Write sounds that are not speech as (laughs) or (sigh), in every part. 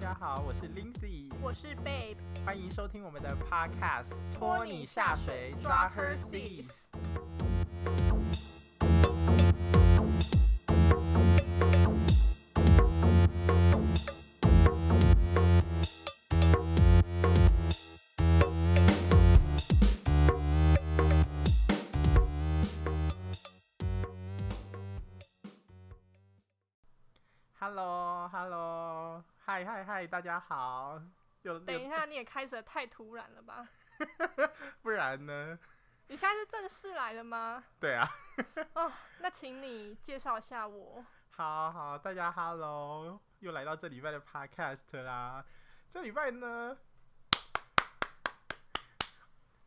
大家好，我是 Lindsay，我是 Babe，欢迎收听我们的 Podcast，拖你下水，抓 Her Sis。Hello，Hello，嗨嗨嗨，大家好。有等一下，你也开始的太突然了吧？(laughs) 不然呢？你现在是正式来了吗？对啊。哦，那请你介绍一下我。好好，大家 Hello，又来到这礼拜的 Podcast 啦。这礼拜呢？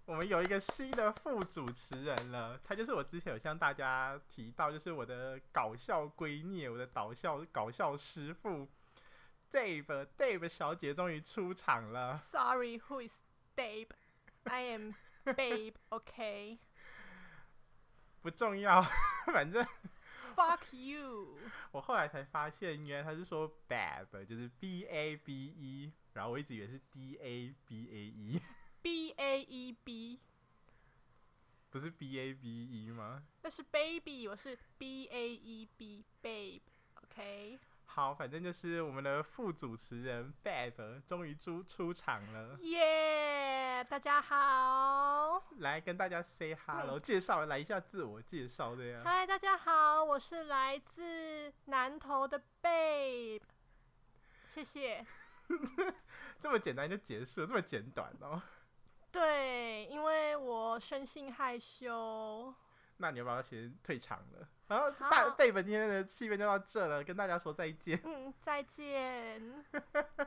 我们有一个新的副主持人了，他就是我之前有向大家提到，就是我的搞笑闺蜜，我的搞笑搞笑师傅，Dave Dave 小姐终于出场了。Sorry，who is Dave？I am Babe。OK，不重要，反正 Fuck you。我后来才发现，原来他是说 Babe，就是 B A B E，然后我一直以为是 D A B A E。B A E B，不是 B A B E 吗？那是 baby，我是 B A E B，babe，OK。好，反正就是我们的副主持人 Babe 终于出出场了。耶，大家好，来跟大家 say hello，介绍来一下自我介绍的呀。嗨，大家好，我是来自南投的 Babe，谢谢。(laughs) 这么简单就结束了，这么简短哦。对，因为我生性害羞。那你要不要先退场了？然后大贝本今天的气氛就到这了，跟大家说再见。嗯，再见。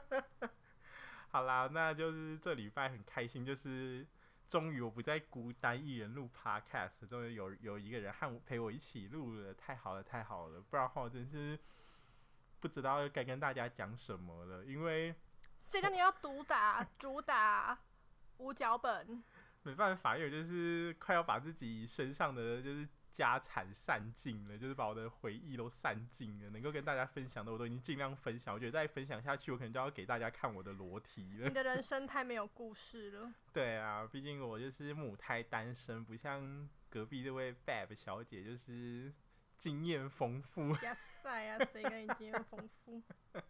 (laughs) 好啦，那就是这礼拜很开心，就是终于我不再孤单一人录 Podcast，终于有有一个人和我陪我一起录了，太好了，太好了！不然的话，我真是不知道该跟大家讲什么了，因为谁叫你要主打主打？无脚本，没办法，因为就是快要把自己身上的就是家产散尽了，就是把我的回忆都散尽了，能够跟大家分享的我都已经尽量分享。我觉得再分享下去，我可能就要给大家看我的裸体了。你的人生太没有故事了。(laughs) 对啊，毕竟我就是母胎单身，不像隔壁这位 Babe 小姐，就是经验丰富。呀塞啊，谁跟你经验丰富？(laughs)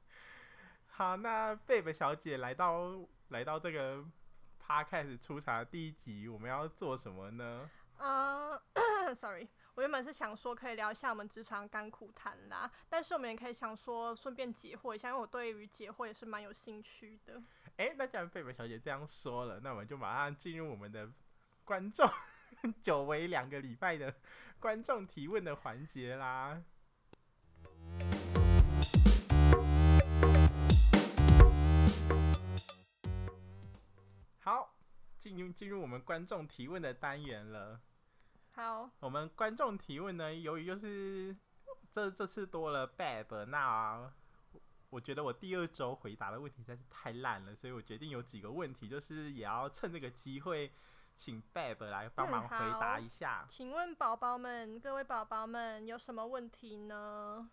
好，那 Babe 小姐来到来到这个。他开始出场的第一集，我们要做什么呢？嗯、(coughs) uh,，sorry，我原本是想说可以聊一下我们职场甘苦谈啦，但是我们也可以想说顺便解惑一下，因为我对于解惑也是蛮有兴趣的。哎、那既然贝贝小姐这样说了，那我们就马上进入我们的观众 (laughs) 久违两个礼拜的观众提问的环节啦。好，进入进入我们观众提问的单元了。好，我们观众提问呢，由于就是这这次多了 Babe，那、啊、我觉得我第二周回答的问题实在是太烂了，所以我决定有几个问题，就是也要趁这个机会，请 Babe 来帮忙回答一下。嗯、请问宝宝们，各位宝宝们有什么问题呢？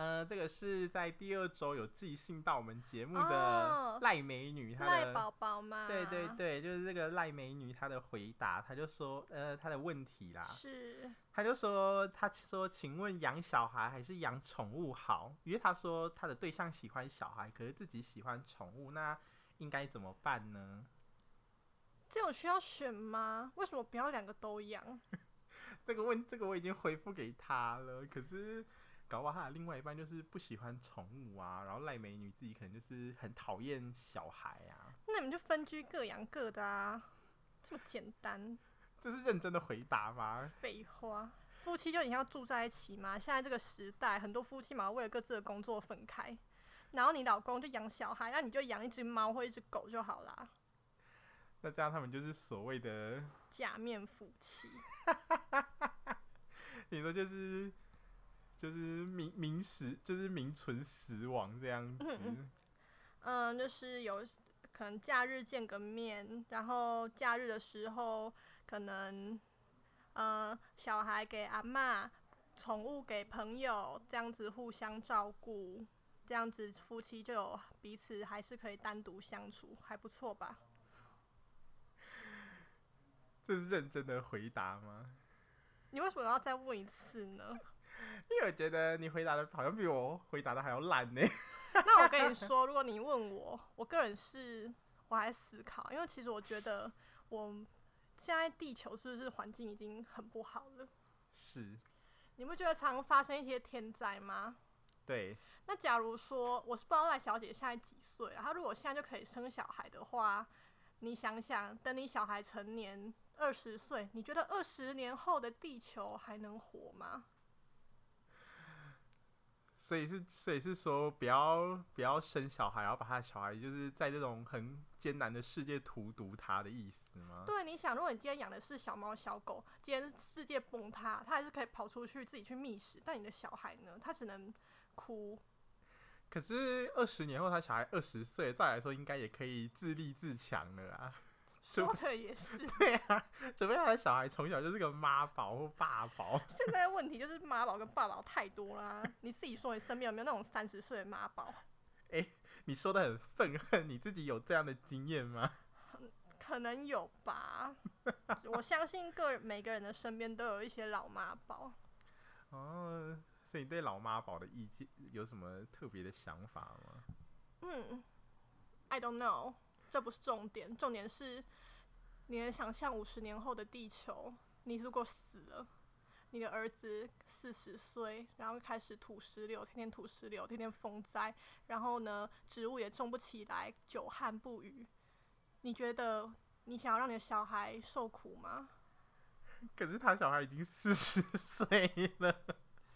呃，这个是在第二周有寄信到我们节目的赖美女，她的赖宝宝吗，对对对，就是这个赖美女她的回答，她就说，呃，她的问题啦，是，她就说，她说，请问养小孩还是养宠物好？因为她说她的对象喜欢小孩，可是自己喜欢宠物，那应该怎么办呢？这种需要选吗？为什么不要两个都养？(laughs) 这个问，这个我已经回复给她了，可是。搞不好他的另外一半就是不喜欢宠物啊，然后赖美女自己可能就是很讨厌小孩啊。那你们就分居各养各的啊，这么简单。这是认真的回答吗？废话，夫妻就一定要住在一起吗？现在这个时代，很多夫妻嘛为了各自的工作分开，然后你老公就养小孩，那你就养一只猫或一只狗就好啦。那这样他们就是所谓的假面夫妻。(laughs) 你说就是。就是名名死，就是名存实亡这样子。嗯，嗯，就是有可能假日见个面，然后假日的时候可能，呃，小孩给阿妈，宠物给朋友，这样子互相照顾，这样子夫妻就有彼此还是可以单独相处，还不错吧？(laughs) 这是认真的回答吗？你为什么要再问一次呢？因为我觉得你回答的好像比我回答的还要烂呢。(laughs) 那我跟你说，如果你问我，我个人是我还在思考，因为其实我觉得我现在地球是不是环境已经很不好了？是。你不觉得常发生一些天灾吗？对。那假如说我是不知道赖小姐现在几岁啊？她如果现在就可以生小孩的话，你想想，等你小孩成年二十岁，你觉得二十年后的地球还能活吗？所以是，所以是说，不要不要生小孩，然后把他的小孩就是在这种很艰难的世界荼毒他的意思吗？对，你想，如果你今天养的是小猫小狗，今天世界崩塌，它还是可以跑出去自己去觅食，但你的小孩呢？他只能哭。可是二十年后，他小孩二十岁，再来说应该也可以自立自强了啊。说的也是，(laughs) 对啊，准备他的小孩从小就是个妈宝或爸宝。现在问题就是妈宝跟爸宝太多啦。你自己说，你身边有没有那种三十岁的妈宝？哎、欸，你说的很愤恨，你自己有这样的经验吗？(laughs) 可能有吧。我相信个每个人的身边都有一些老妈宝。哦，所以你对老妈宝的意见有什么特别的想法吗？嗯，I don't know。这不是重点，重点是你能想象五十年后的地球，你如果死了，你的儿子四十岁，然后开始土石流，天天土石流，天天风灾，然后呢，植物也种不起来，久旱不雨，你觉得你想要让你的小孩受苦吗？(laughs) 可是他小孩已经四十岁了，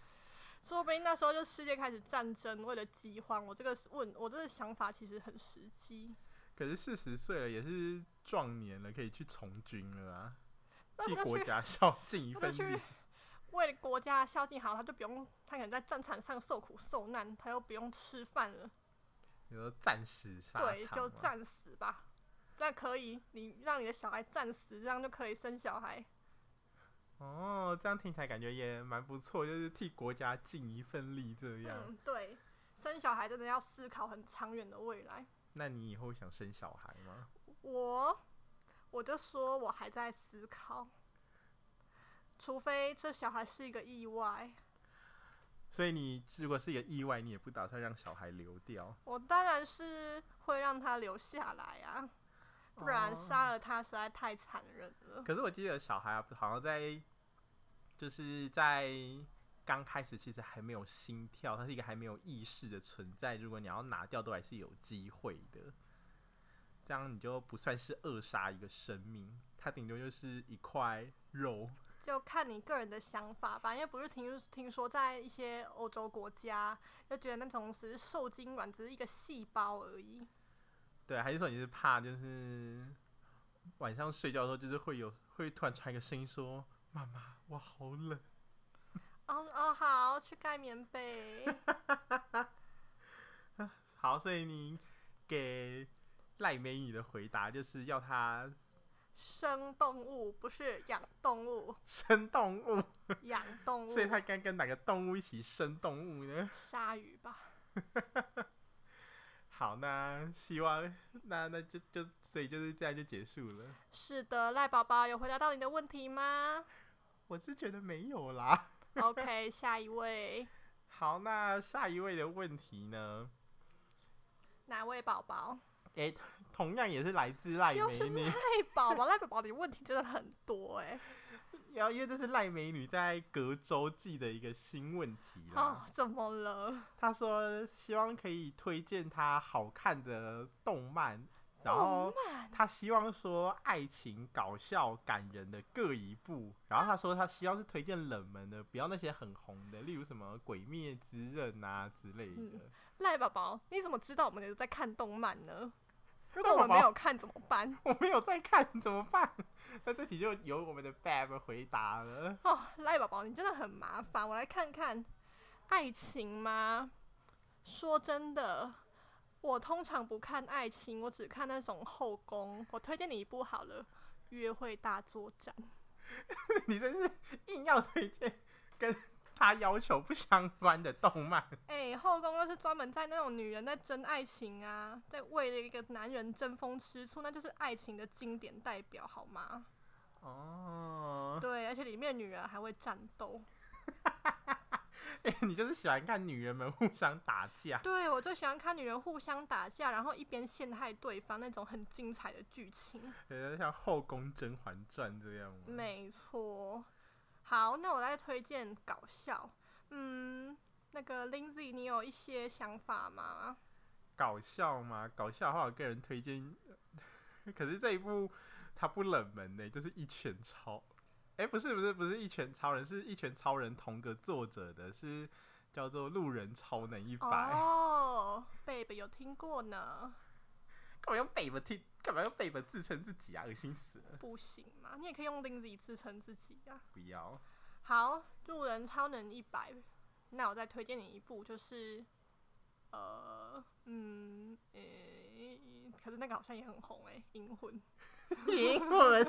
(laughs) 说不定那时候就世界开始战争，为了饥荒。我这个问，我这个想法其实很实际。可是四十岁了也是壮年了，可以去从军了啊！替国家孝 (laughs) 尽一份力，为了国家孝敬好，他就不用，他可能在战场上受苦受难，他又不用吃饭了。你说战死沙场？对，就战死吧。那可以，你让你的小孩战死，这样就可以生小孩。哦，这样听起来感觉也蛮不错，就是替国家尽一份力这样。嗯，对，生小孩真的要思考很长远的未来。那你以后想生小孩吗？我，我就说我还在思考，除非这小孩是一个意外。所以你如果是一个意外，你也不打算让小孩流掉？我当然是会让他留下来啊，不然杀了他实在太残忍了。可是我记得小孩啊，好像在，就是在。刚开始其实还没有心跳，它是一个还没有意识的存在。如果你要拿掉，都还是有机会的。这样你就不算是扼杀一个生命，它顶多就是一块肉。就看你个人的想法吧，因为不是听听说在一些欧洲国家，就觉得那种只是受精卵，只是一个细胞而已。对，还是说你是怕，就是晚上睡觉的时候，就是会有会突然传一个声音说：“妈妈，我好冷。”哦哦，好，去盖棉被。(laughs) 好，所以你给赖美女的回答就是要她生动物，不是养动物。生动物，(laughs) 养动物。所以她该跟哪个动物一起生动物呢？鲨鱼吧。(laughs) 好，那希望那那就就所以就是这样就结束了。是的，赖宝宝有回答到你的问题吗？我是觉得没有啦。OK，下一位。(laughs) 好，那下一位的问题呢？哪位宝宝？哎、欸，同样也是来自赖美女。又是赖宝宝，赖宝宝的问题真的很多哎。(laughs) 然后，因为这是赖美女在隔周记的一个新问题啦。哦，怎么了？她说希望可以推荐她好看的动漫。然后他希望说爱情、搞笑、感人的各一部。然后他说他希望是推荐冷门的，不要那些很红的，例如什么《鬼灭之刃》啊之类的。赖宝宝，你怎么知道我们有在看动漫呢？(laughs) 如果我们没有看怎么办？我没有在看怎么办？那这题就由我们的 Bab 回答了。哦，赖宝宝，你真的很麻烦。我来看看，爱情吗？说真的。我通常不看爱情，我只看那种后宫。我推荐你一部好了，《约会大作战 (laughs)》。你真是硬要推荐跟他要求不相关的动漫。(laughs) 哎、欸，后宫又是专门在那种女人在争爱情啊，在为了一个男人争风吃醋，那就是爱情的经典代表，好吗？哦，对，而且里面女人还会战斗。(laughs) 欸、(laughs) 你就是喜欢看女人们互相打架？对，我最喜欢看女人互相打架，然后一边陷害对方那种很精彩的剧情。对，像《后宫甄嬛传》这样吗？没错。好，那我来推荐搞笑。嗯，那个 Lindsay，你有一些想法吗？搞笑吗？搞笑的话，我个人推荐。(laughs) 可是这一部它不冷门呢，就是《一拳超》。哎、欸，不是不是不是一拳超人，是一拳超人同个作者的，是叫做路人超能一百。哦，Babe 有听过呢。干嘛用 Babe 听？干嘛用 Babe 自称自己啊？恶心死了！不行嘛，你也可以用 Lindsay 自称自己啊。不要。好，路人超能一百，那我再推荐你一部，就是呃嗯诶、欸，可是那个好像也很红诶、欸，《银魂》。银魂，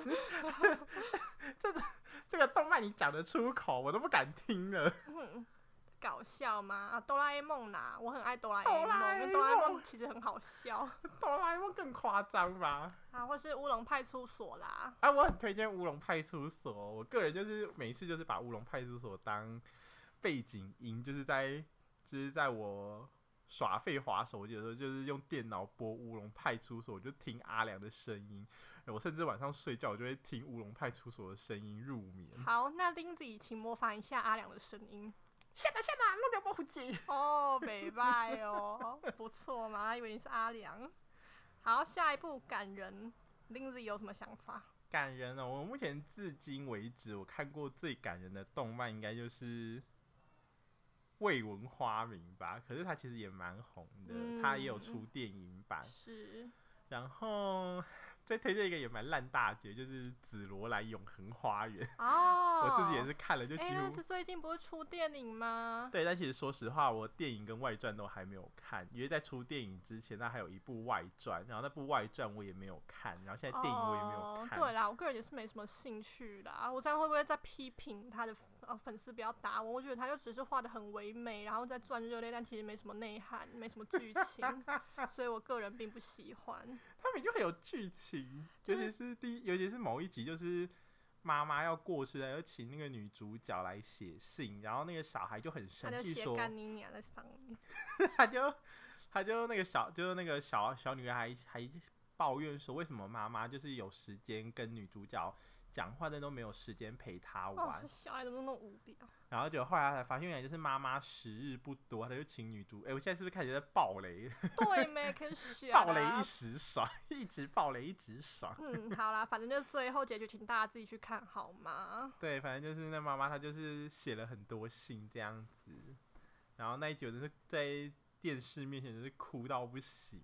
这个这个动漫你讲得出口，我都不敢听了。嗯、(laughs) 搞笑吗？啊，哆啦 A 梦呐，我很爱哆啦 A 梦，哆啦 A 梦其实很好笑。(laughs) 哆啦 A 梦更夸张吧？啊，或是乌龙派出所啦。啊，我很推荐乌龙派出所。我个人就是每一次就是把乌龙派出所当背景音，就是在就是在我耍废滑手机的时候，就是用电脑播乌龙派出所，我就听阿良的声音。我甚至晚上睡觉，我就会听《乌龙派出所》的声音入眠。好，那 Lindsay 请模仿一下阿良的声音。下吧下吧，弄掉保护机。哦，美拜哦，不错嘛，还以为你是阿良。好，下一步感人，Lindsay 有什么想法？感人哦，我目前至今为止我看过最感人的动漫，应该就是《未闻花名》吧。可是它其实也蛮红的，它、嗯、也有出电影版。是，然后。再推荐一个也蛮烂大街，就是《紫罗兰永恒花园》哦，(laughs) 我自己也是看了就几乎。哎，这最近不是出电影吗？对，但其实说实话，我电影跟外传都还没有看，因为在出电影之前，它还有一部外传，然后那部外传我也没有看，然后现在电影我也没有看。哦、对啦，我个人也是没什么兴趣啦。我这样会不会在批评他的？哦，粉丝不要打我，我觉得他就只是画的很唯美，然后再赚热泪，但其实没什么内涵，没什么剧情，(laughs) 所以我个人并不喜欢。他们就很有剧情，尤其是第，尤其是某一集，就是妈妈要过世了，要请那个女主角来写信，然后那个小孩就很生气说：“干你娘的上面。(laughs) ”他就他就那个小，就是那个小小女孩还还抱怨说：“为什么妈妈就是有时间跟女主角？”讲话但都没有时间陪他玩，哦、小孩怎么那么无聊？然后就后来才发现，原来就是妈妈时日不多，他就请女读。哎、欸，我现在是不是开始在暴雷？对，没可是爆雷一时爽，一直暴雷一直爽。嗯，好啦，反正就是最后结局，请大家自己去看好吗？对，反正就是那妈妈她就是写了很多信这样子，然后那一久就是在电视面前就是哭到不行，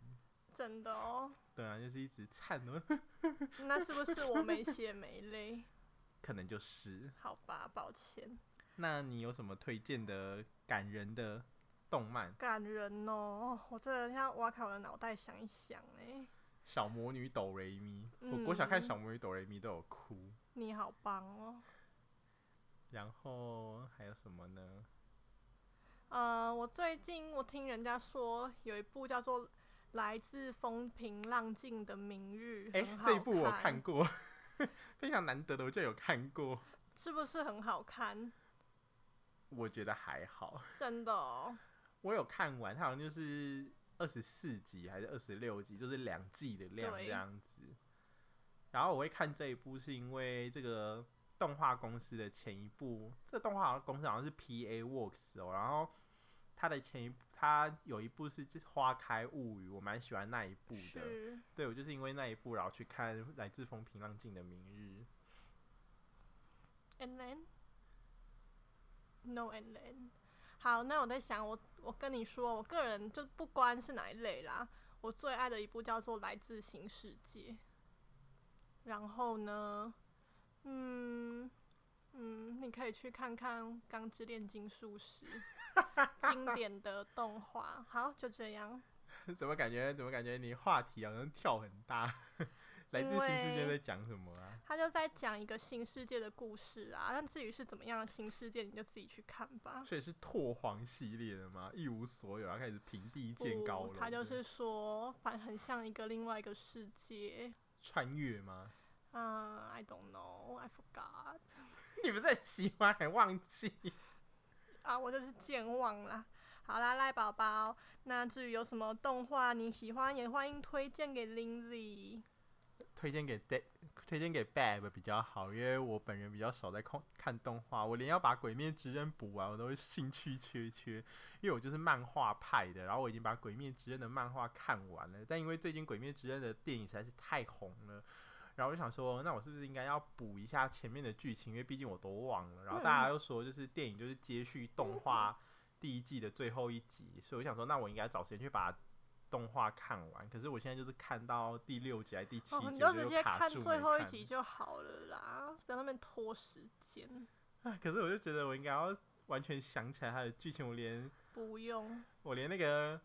真的哦。对啊，就是一直颤哦。(laughs) 那是不是我没血没泪？(laughs) 可能就是。好吧，抱歉。那你有什么推荐的感人的动漫？感人哦，我真的要挖开我的脑袋想一想哎。小魔女哆瑞咪，嗯、我国小看小魔女哆瑞咪都有哭。你好棒哦。然后还有什么呢？呃，我最近我听人家说有一部叫做。来自风平浪静的明日，哎、欸，这一部我看过，(laughs) 非常难得的，我就有看过，是不是很好看？我觉得还好，真的哦。我有看完，它好像就是二十四集还是二十六集，就是两季的量这样子。然后我会看这一部，是因为这个动画公司的前一部，这个动画公司好像是 PA Works 哦，然后。它的前一部，他有一部是《花开物语》，我蛮喜欢那一部的。是对，我就是因为那一部，然后去看《来自风平浪静的明日》。And then, no and then。好，那我在想，我我跟你说，我个人就不管是哪一类啦，我最爱的一部叫做《来自新世界》。然后呢，嗯。嗯，你可以去看看《钢之炼金术师》(laughs) 经典的动画。好，就这样。(laughs) 怎么感觉？怎么感觉你话题好像跳很大？(laughs) 来自新世界在讲什么啊？他就在讲一个新世界的故事啊。那至于是怎么样的新世界，你就自己去看吧。所以是拓荒系列的吗？一无所有，然后开始平地建高楼。他就是说，反很像一个另外一个世界。穿越吗？嗯、uh,，I don't know, I forgot。(laughs) 你不是很喜欢还忘记？(laughs) 啊，我就是健忘啦。好啦，赖宝宝，那至于有什么动画你喜欢，也欢迎推荐给 Lindsay。推荐给 De 推荐给 Bab 比较好，因为我本人比较少在看看动画，我连要把《鬼灭之刃》补完，我都会兴趣缺缺，因为我就是漫画派的。然后我已经把《鬼灭之刃》的漫画看完了，但因为最近《鬼灭之刃》的电影实在是太红了，然后我就想说，那我是不是应该要补一下前面的剧情？因为毕竟我都忘了。然后大家又说，就是电影就是接续动画第一季的最后一集，所以我想说，那我应该找时间去把。动画看完，可是我现在就是看到第六集还是第七集，哦，你就直接看最后一集就好了啦，不要那边拖时间。啊，(laughs) 可是我就觉得我应该要完全想起来它的剧情，我连不用，我连那个，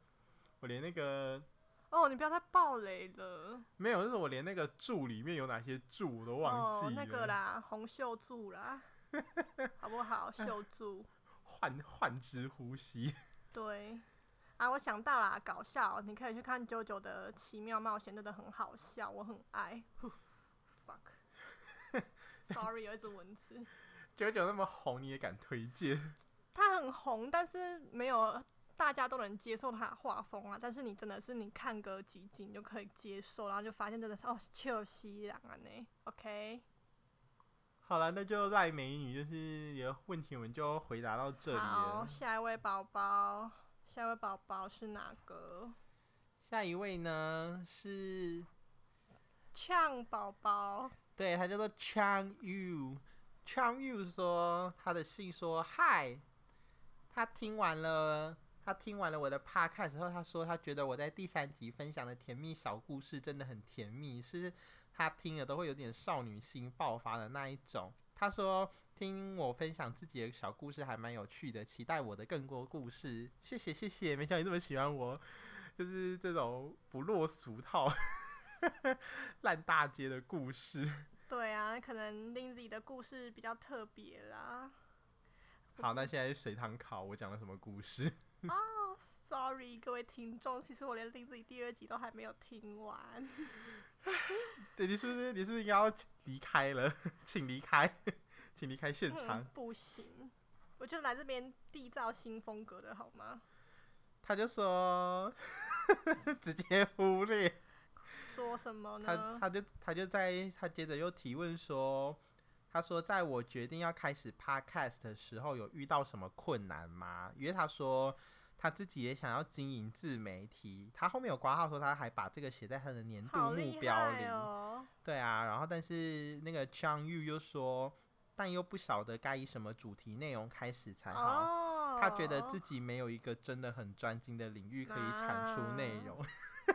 我连那个，哦，你不要再暴雷了。没有，就是我连那个柱里面有哪些柱我都忘记了。哦，那个啦，红袖柱啦，(laughs) 好不好？秀柱，(laughs) 换换之呼吸。(laughs) 对。啊，我想到啦，搞笑，你可以去看《JoJo 的奇妙冒险》，真的很好笑，我很爱。Fuck，Sorry，有一只蚊子。JoJo 那么红，你也敢推荐？它很红，但是没有大家都能接受他的画风啊。但是你真的是你看个几集你就可以接受，然后就发现真的是哦，切尔西人啊呢。OK，好了，那就赖美女，就是有问题我们就回答到这里了。好，下一位宝宝。下一位宝宝是哪个？下一位呢是枪宝宝，对，他叫做 Yu 说他的信说嗨，他听完了，他听完了我的 podcast 之后，他说他觉得我在第三集分享的甜蜜小故事真的很甜蜜，是他听了都会有点少女心爆发的那一种。他说。听我分享自己的小故事还蛮有趣的，期待我的更多故事。谢谢谢谢，没想到你这么喜欢我，就是这种不落俗套、(laughs) 烂大街的故事。对啊，可能 Lindsay 的故事比较特别啦。好，那现在是随堂考，我讲了什么故事？(laughs) 哦、oh,，Sorry，各位听众，其实我连 Lindsay 第二集都还没有听完。(laughs) 对，你是不是你是不是应该要离开了？(laughs) 请离开。请离开现场。嗯。不行，我就来这边缔造新风格的好吗？他就说，直接忽略。说什么呢？他他就他就在他接着又提问说，他说在我决定要开始 podcast 的时候，有遇到什么困难吗？因为他说他自己也想要经营自媒体，他后面有挂号说他还把这个写在他的年度目标里。哦。对啊，然后但是那个 Chang Yu 又说。但又不晓得该以什么主题内容开始才好。Oh, 他觉得自己没有一个真的很专精的领域可以产出内容。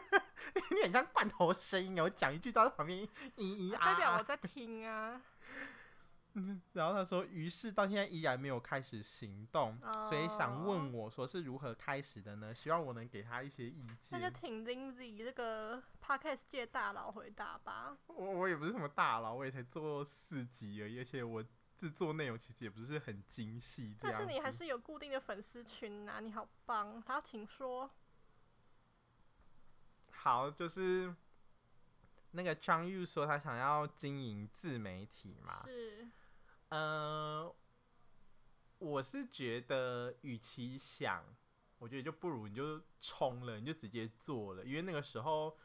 (laughs) 你很像罐头声音，我讲一句到旁边咿咿啊，代表我在听啊。(laughs) 嗯，然后他说，于是到现在依然没有开始行动，oh. 所以想问我说是如何开始的呢？希望我能给他一些意见。那就请 Lindsay 这个 Podcast 界大佬回答吧。我我也不是什么大佬，我也才做四集而已，而且我制作内容其实也不是很精细。但是你还是有固定的粉丝群啊，你好棒。好，请说。好，就是那个张玉说他想要经营自媒体嘛。是。嗯、呃，我是觉得，与其想，我觉得就不如你就冲了，你就直接做了。因为那个时候，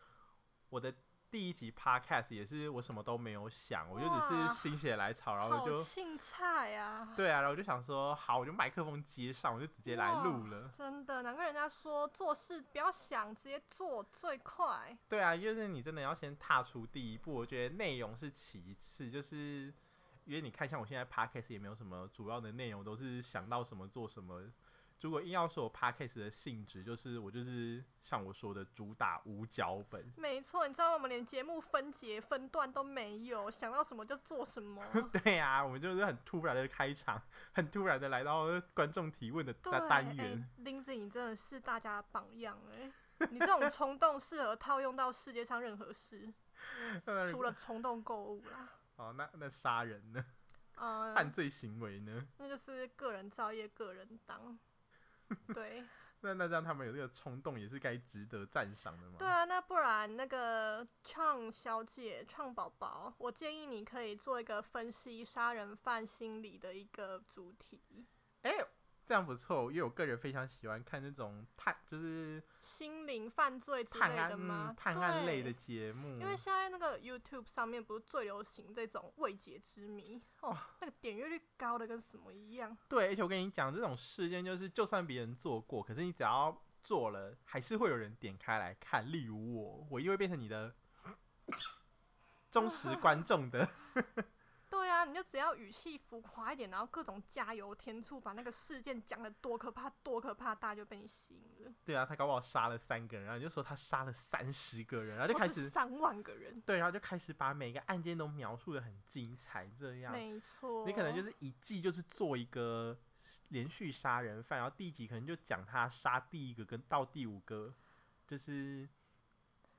我的第一集 podcast 也是我什么都没有想，我就只是心血来潮，然后我就青菜啊，对啊，然后我就想说，好，我就麦克风接上，我就直接来录了。真的，难怪人家说做事不要想，直接做最快。对啊，就是你真的要先踏出第一步。我觉得内容是其次，就是。因为你看，像我现在 podcast 也没有什么主要的内容，都是想到什么做什么。如果硬要说我 podcast 的性质，就是我就是像我说的，主打无脚本。没错，你知道我们连节目分节分段都没有，想到什么就做什么。(laughs) 对呀、啊，我们就是很突然的开场，很突然的来到观众提问的单元。林子，你真的是大家的榜样哎。你这种冲动适合套用到世界上任何事，(laughs) 除了冲动购物啦。哦，那那杀人呢？嗯 (laughs) (laughs) 犯罪行为呢？那就是个人造业，个人当。(laughs) 对。那那让他们有这个冲动，也是该值得赞赏的吗？对啊，那不然那个创小姐、创宝宝，我建议你可以做一个分析杀人犯心理的一个主题。哎、欸。这样不错，因为我个人非常喜欢看那种探，就是心灵犯罪之类的吗？探案、嗯、探案类的节目。因为现在那个 YouTube 上面不是最流行这种未解之谜哦，那个点阅率高的跟什么一样。对，而且我跟你讲，这种事件就是，就算别人做过，可是你只要做了，还是会有人点开来看。例如我，我又会变成你的 (coughs) 忠实观众的。你就只要语气浮夸一点，然后各种加油添醋，把那个事件讲的多可怕、多可怕，大家就被你吸引了。对啊，他搞不好杀了三个人，然后你就说他杀了三十个人，然后就开始三万个人。对，然后就开始把每个案件都描述的很精彩，这样没错。你可能就是一季就是做一个连续杀人犯，然后第一集可能就讲他杀第一个跟到第五个，就是。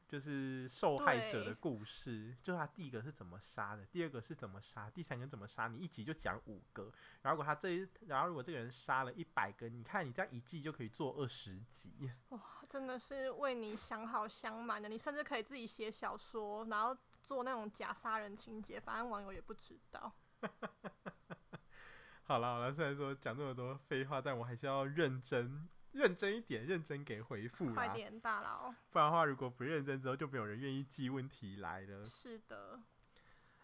就是受害者的故事，就是他第一个是怎么杀的，第二个是怎么杀，第三个怎么杀，你一集就讲五个。然后如果他这一，然后如果这个人杀了一百个，你看你这样一季就可以做二十集。(laughs) 哇，真的是为你想好想满的，你甚至可以自己写小说，然后做那种假杀人情节，反正网友也不知道。(laughs) 好了好了，虽然说讲这么多废话，但我还是要认真。认真一点，认真给回复。快点，大佬！不然的话，如果不认真之后，就没有人愿意寄问题来了。是的。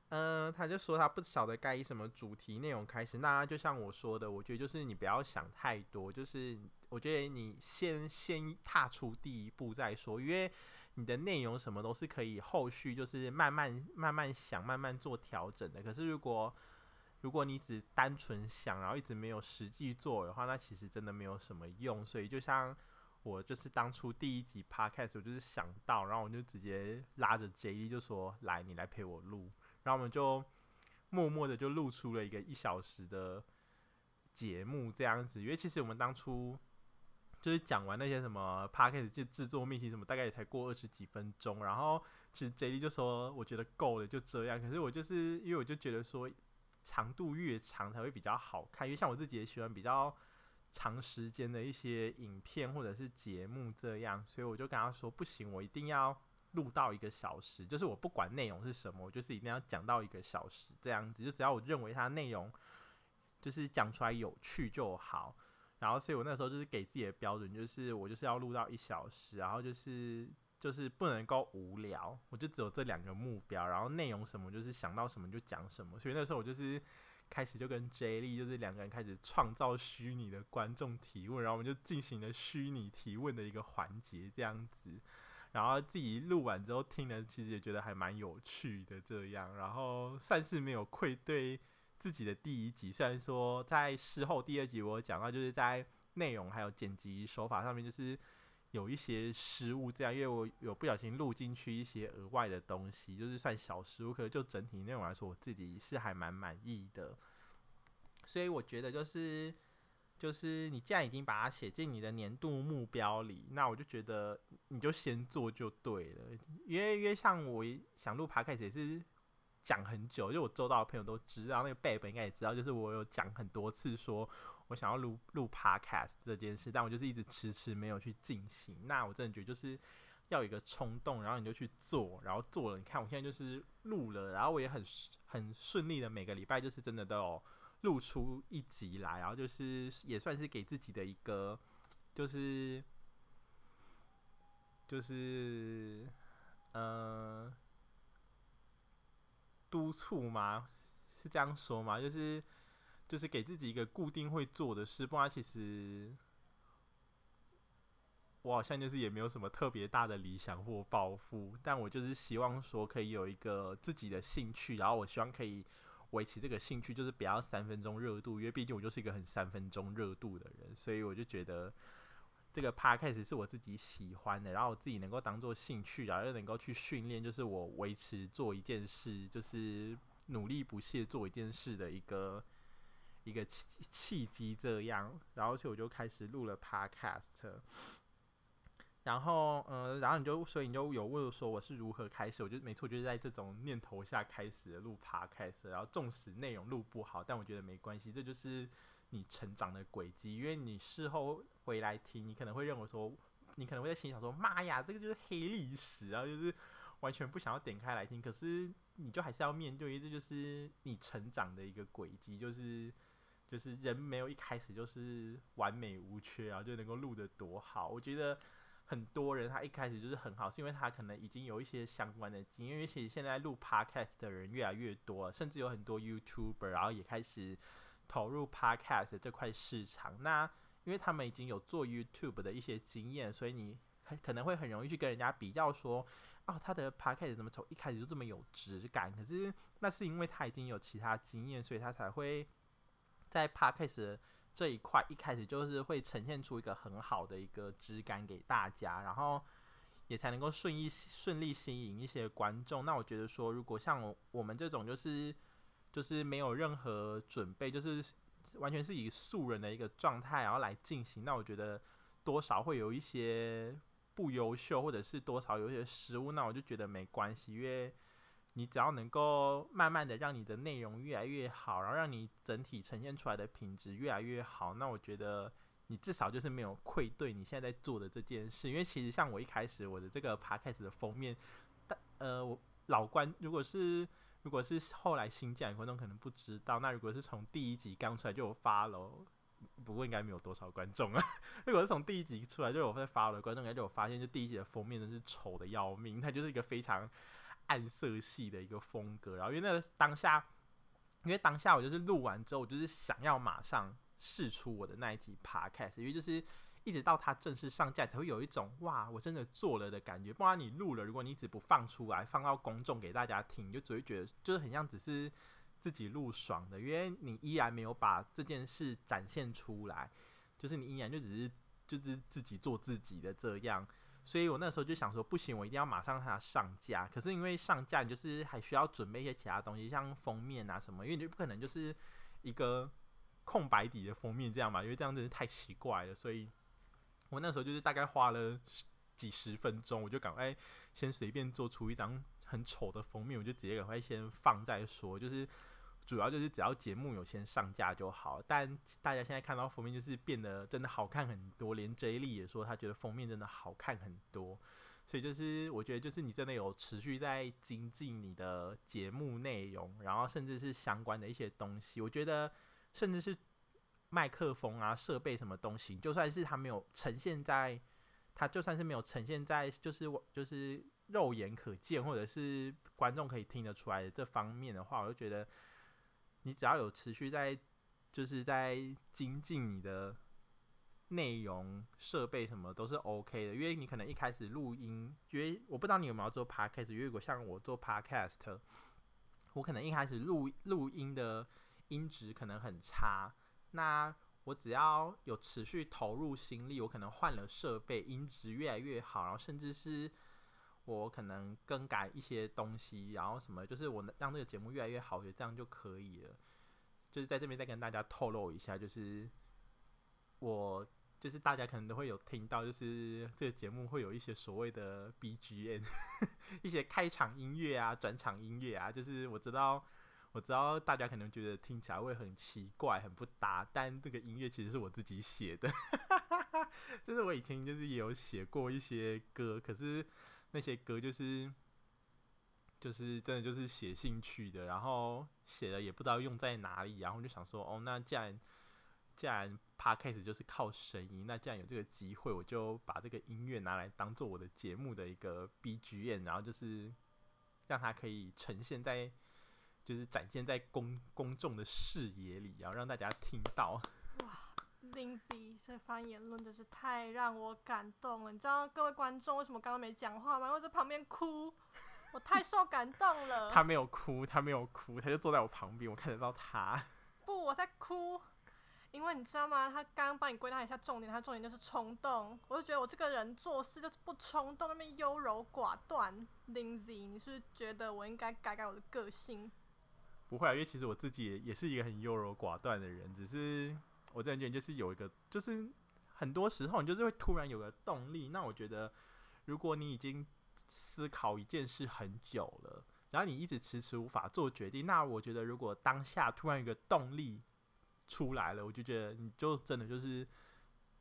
嗯、呃，他就说他不晓得该以什么主题内容开始。那就像我说的，我觉得就是你不要想太多，就是我觉得你先先踏出第一步再说，因为你的内容什么都是可以后续就是慢慢慢慢想，慢慢做调整的。可是如果如果你只单纯想，然后一直没有实际做的话，那其实真的没有什么用。所以就像我就是当初第一集 podcast，我就是想到，然后我就直接拉着 J 就说：“来，你来陪我录。”然后我们就默默的就录出了一个一小时的节目这样子。因为其实我们当初就是讲完那些什么 podcast 就制作秘籍什么，大概也才过二十几分钟。然后其实 J 就说：“我觉得够了，就这样。”可是我就是因为我就觉得说。长度越长才会比较好看，因为像我自己也喜欢比较长时间的一些影片或者是节目这样，所以我就跟他说不行，我一定要录到一个小时，就是我不管内容是什么，我就是一定要讲到一个小时这样子，就只要我认为它内容就是讲出来有趣就好。然后，所以我那时候就是给自己的标准，就是我就是要录到一小时，然后就是。就是不能够无聊，我就只有这两个目标，然后内容什么就是想到什么就讲什么，所以那时候我就是开始就跟 J 莉就是两个人开始创造虚拟的观众提问，然后我们就进行了虚拟提问的一个环节这样子，然后自己录完之后听了，其实也觉得还蛮有趣的这样，然后算是没有愧对自己的第一集，虽然说在事后第二集我讲到就是在内容还有剪辑手法上面就是。有一些失误，这样，因为我有不小心录进去一些额外的东西，就是算小失误，可是就整体内容来说，我自己是还蛮满意的。所以我觉得就是，就是你既然已经把它写进你的年度目标里，那我就觉得你就先做就对了。因为因为像我想录 podcast 也是讲很久，就我周到的朋友都知道，那个贝贝应该也知道，就是我有讲很多次说。我想要录录 podcast 这件事，但我就是一直迟迟没有去进行。那我真的觉得就是要有一个冲动，然后你就去做，然后做了。你看我现在就是录了，然后我也很很顺利的每个礼拜就是真的都有录出一集来，然后就是也算是给自己的一个就是就是呃督促吗？是这样说吗？就是。就是给自己一个固定会做的事，不然其实我好像就是也没有什么特别大的理想或抱负，但我就是希望说可以有一个自己的兴趣，然后我希望可以维持这个兴趣，就是不要三分钟热度，因为毕竟我就是一个很三分钟热度的人，所以我就觉得这个 podcast 是我自己喜欢的，然后我自己能够当做兴趣，然后又能够去训练，就是我维持做一件事，就是努力不懈做一件事的一个。一个契契机这样，然后所以我就开始录了 podcast。然后，呃，然后你就，所以你就有问说我是如何开始？我觉得没错，就是在这种念头下开始的录 Podcast。然后，纵使内容录不好，但我觉得没关系，这就是你成长的轨迹。因为你事后回来听，你可能会认为说，你可能会在心想说，妈呀，这个就是黑历史啊，就是完全不想要点开来听。可是，你就还是要面对，这就是你成长的一个轨迹，就是就是人没有一开始就是完美无缺啊，就能够录得多好。我觉得。很多人他一开始就是很好，是因为他可能已经有一些相关的经验。因为其实现在录 Podcast 的人越来越多，甚至有很多 YouTuber，然后也开始投入 Podcast 这块市场。那因为他们已经有做 YouTube 的一些经验，所以你可能会很容易去跟人家比较说，哦，他的 Podcast 怎么从一开始就这么有质感？可是那是因为他已经有其他经验，所以他才会在 Podcast。这一块一开始就是会呈现出一个很好的一个质感给大家，然后也才能够顺意顺利吸引一些观众。那我觉得说，如果像我我们这种就是就是没有任何准备，就是完全是以素人的一个状态然后来进行，那我觉得多少会有一些不优秀，或者是多少有一些失误，那我就觉得没关系，因为。你只要能够慢慢的让你的内容越来越好，然后让你整体呈现出来的品质越来越好，那我觉得你至少就是没有愧对你现在在做的这件事。因为其实像我一开始我的这个 p 开始的封面，但呃，我老观如果是如果是后来新进来观众可能不知道，那如果是从第一集刚出来就有发了不过应该没有多少观众啊。(laughs) 如果是从第一集出来就有在 follow 的观众，应该就有发现，就第一集的封面真是丑的要命，它就是一个非常。暗色系的一个风格，然后因为那个当下，因为当下我就是录完之后，我就是想要马上试出我的那一集 podcast，因为就是一直到它正式上架才会有一种哇，我真的做了的感觉。不然你录了，如果你一直不放出来，放到公众给大家听，就只会觉得就是很像只是自己录爽的，因为你依然没有把这件事展现出来，就是你依然就只是就是自己做自己的这样。所以我那时候就想说，不行，我一定要马上让它上架。可是因为上架，你就是还需要准备一些其他东西，像封面啊什么，因为你不可能就是一个空白底的封面这样嘛，因为这样真是太奇怪了。所以我那时候就是大概花了几十分钟，我就赶快先随便做出一张很丑的封面，我就直接赶快先放再说，就是。主要就是只要节目有先上架就好，但大家现在看到封面就是变得真的好看很多，连 J 莉也说他觉得封面真的好看很多，所以就是我觉得就是你真的有持续在精进你的节目内容，然后甚至是相关的一些东西，我觉得甚至是麦克风啊、设备什么东西，就算是它没有呈现在，它就算是没有呈现在，就是我就是肉眼可见或者是观众可以听得出来的这方面的话，我就觉得。你只要有持续在，就是在精进你的内容、设备什么都是 OK 的，因为你可能一开始录音，因为我不知道你有没有做 Podcast，因为如果像我做 Podcast，我可能一开始录录音的音质可能很差，那我只要有持续投入心力，我可能换了设备，音质越来越好，然后甚至是。我可能更改一些东西，然后什么，就是我让这个节目越来越好，我觉得这样就可以了。就是在这边再跟大家透露一下，就是我就是大家可能都会有听到，就是这个节目会有一些所谓的 BGM，(laughs) 一些开场音乐啊、转场音乐啊，就是我知道我知道大家可能觉得听起来会很奇怪、很不搭，但这个音乐其实是我自己写的，(laughs) 就是我以前就是也有写过一些歌，可是。那些歌就是，就是真的就是写兴趣的，然后写了也不知道用在哪里，然后就想说，哦，那既然既然 Podcast 就是靠声音，那既然有这个机会，我就把这个音乐拿来当做我的节目的一个 BGM，然后就是让它可以呈现在，就是展现在公公众的视野里，然后让大家听到。(laughs) Lindsay 这番言论真是太让我感动了。你知道各位观众为什么刚刚没讲话吗？因为我在旁边哭，我太受感动了。他没有哭，他没有哭，他就坐在我旁边，我看得到他。不，我在哭，因为你知道吗？他刚刚帮你归纳一下重点，他重点就是冲动。我就觉得我这个人做事就是不冲动，那边优柔寡断。Lindsay，你是不是觉得我应该改改我的个性？不会啊，因为其实我自己也是一个很优柔寡断的人，只是。我这人觉得就是有一个，就是很多时候你就是会突然有个动力。那我觉得，如果你已经思考一件事很久了，然后你一直迟迟无法做决定，那我觉得如果当下突然有个动力出来了，我就觉得你就真的就是，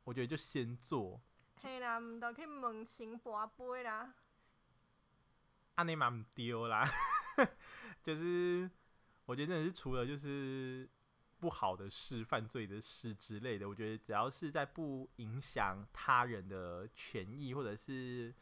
我觉得就先做。嘿啦，唔得去问神拔杯啦，阿内玛唔丢啦，(laughs) 就是我觉得真的是除了就是。不好的事、犯罪的事之类的，我觉得只要是在不影响他人的权益，或者是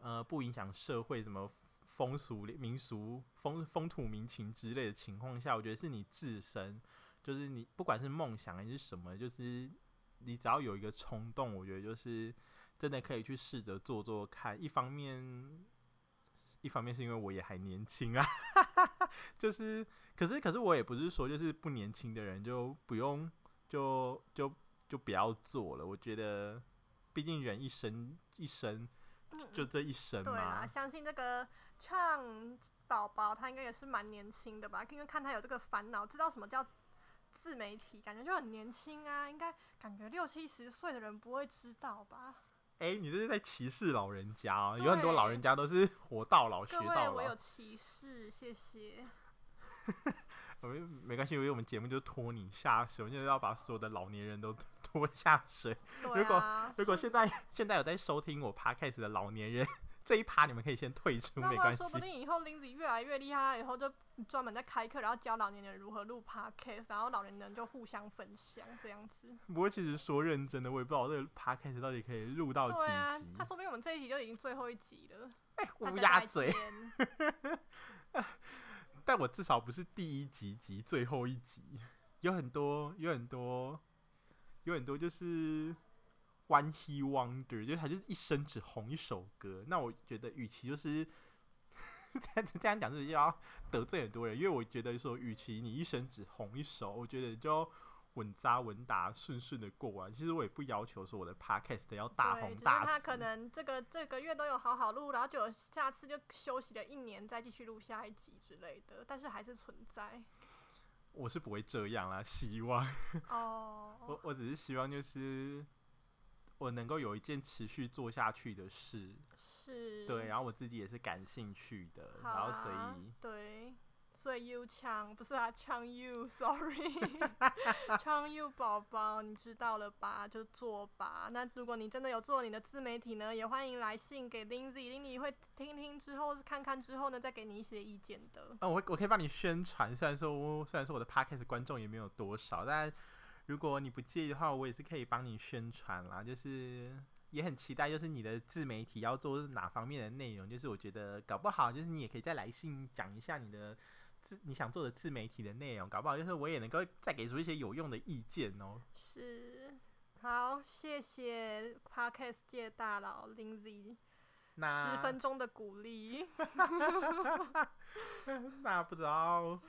呃不影响社会什么风俗民俗、风风土民情之类的情况下，我觉得是你自身，就是你不管是梦想还是什么，就是你只要有一个冲动，我觉得就是真的可以去试着做做看。一方面，一方面是因为我也还年轻啊，(laughs) 就是。可是，可是我也不是说，就是不年轻的人就不用，就就就不要做了。我觉得，毕竟人一生一生，就这一生嘛。对啊，相信这个唱宝宝他应该也是蛮年轻的吧？因为看他有这个烦恼，知道什么叫自媒体，感觉就很年轻啊。应该感觉六七十岁的人不会知道吧？哎、欸，你这是在歧视老人家哦？有很多老人家都是活到老学到老。我有歧视，谢谢。(laughs) 我们没关系，因为我们节目就拖你下水，就是要把所有的老年人都 (laughs) 拖下水。啊、如果如果现在现在有在收听我 podcast 的老年人，这一趴你们可以先退出，没关系。说不定以后 Lindsay 越来越厉害，以后就专门在开课，然后教老年人如何录 podcast，然后老年人就互相分享这样子。不过其实说认真的，我也不知道这个 podcast 到底可以录到几集。啊、他说不定我们这一集就已经最后一集了。(laughs) 哎，乌鸦嘴。(laughs) 但我至少不是第一集及最后一集，有很多，有很多，有很多，就是 one hit wonder，就是他就是一生只红一首歌。那我觉得，与其就是 (laughs) 这样这样讲，就是要得罪很多人，因为我觉得说，与其你一生只红一首，我觉得就。稳扎稳打，顺顺的过完。其实我也不要求说我的 podcast 要大红大紫。他可能这个这个月都有好好录，然后就下次就休息了一年，再继续录下一集之类的。但是还是存在。我是不会这样啦，希望。(laughs) 哦。我我只是希望就是我能够有一件持续做下去的事。是。对，然后我自己也是感兴趣的，然后所以对。所以 you 唱不是啊，唱 you，sorry，唱 (laughs) you 宝宝，你知道了吧？就做吧。那如果你真的有做你的自媒体呢，也欢迎来信给 Lindsay，Lindsay 会听听之后看看之后呢，再给你一些意见的。哦，我我可以帮你宣传，虽然说虽然说我的 podcast 观众也没有多少，但如果你不介意的话，我也是可以帮你宣传啦。就是也很期待，就是你的自媒体要做哪方面的内容，就是我觉得搞不好，就是你也可以再来信讲一下你的自。你想做的自媒体的内容，搞不好就是我也能够再给出一些有用的意见哦。是，好，谢谢 Podcast 界大佬 Lindsay，(laughs) 那十分钟的鼓励。(laughs) (laughs) 那不知道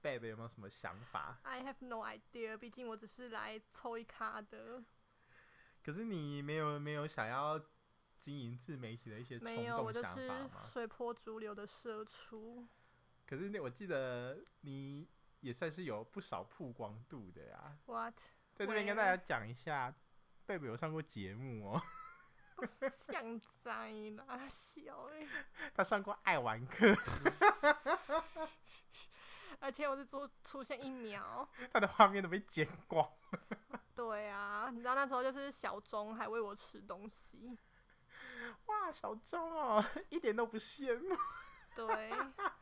贝贝有没有什么想法？I have no idea，毕竟我只是来抽一卡的。可是你没有没有想要经营自媒体的一些冲动想法吗？没有，我就是随波逐流的社畜。可是那我记得你也算是有不少曝光度的呀。What？在这边跟大家讲一下，贝贝有上过节目哦。像在哪小哎？(laughs) 他上过爱玩客，(laughs) 而且我是出出现一秒，(laughs) 他的画面都被剪光。(laughs) 对啊，你知道那时候就是小钟还喂我吃东西。哇，小钟哦，一点都不羡慕。对，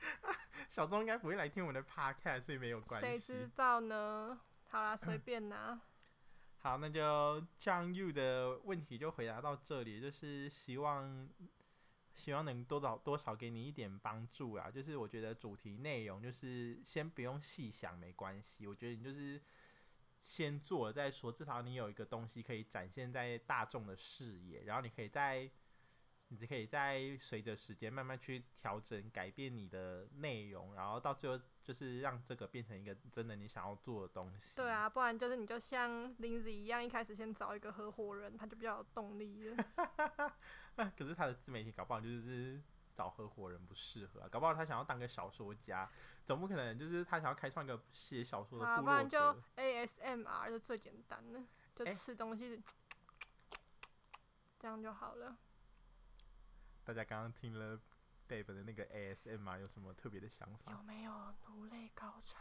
(laughs) 小钟应该不会来听我的 podcast，所以没有关系。谁知道呢？好啦，随 (clears throat) 便拿、嗯。好，那就酱 you 的问题就回答到这里，就是希望希望能多少多少给你一点帮助啊。就是我觉得主题内容就是先不用细想，没关系。我觉得你就是先做了再说，至少你有一个东西可以展现在大众的视野，然后你可以在。你就可以在随着时间慢慢去调整、改变你的内容，然后到最后就是让这个变成一个真的你想要做的东西。对啊，不然就是你就像 Lindsay 一样，一开始先找一个合伙人，他就比较有动力了。(laughs) 可是他的自媒体搞不好就是找合伙人不适合啊，搞不好他想要当个小说家，总不可能就是他想要开创一个写小说的部落格。啊，不然就 ASMR 是最简单的，就吃东西。(tsk) 欸这样就好了。大家刚刚听了 Dave 的那个 ASMR，有什么特别的想法？有没有颅内高潮？